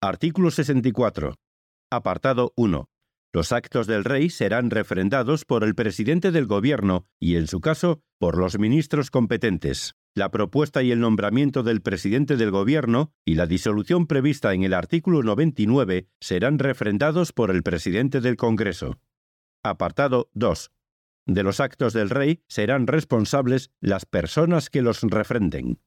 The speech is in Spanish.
Artículo 64. Apartado 1. Los actos del rey serán refrendados por el presidente del gobierno y, en su caso, por los ministros competentes. La propuesta y el nombramiento del presidente del gobierno y la disolución prevista en el artículo 99 serán refrendados por el presidente del Congreso. Apartado 2. De los actos del rey serán responsables las personas que los refrenden.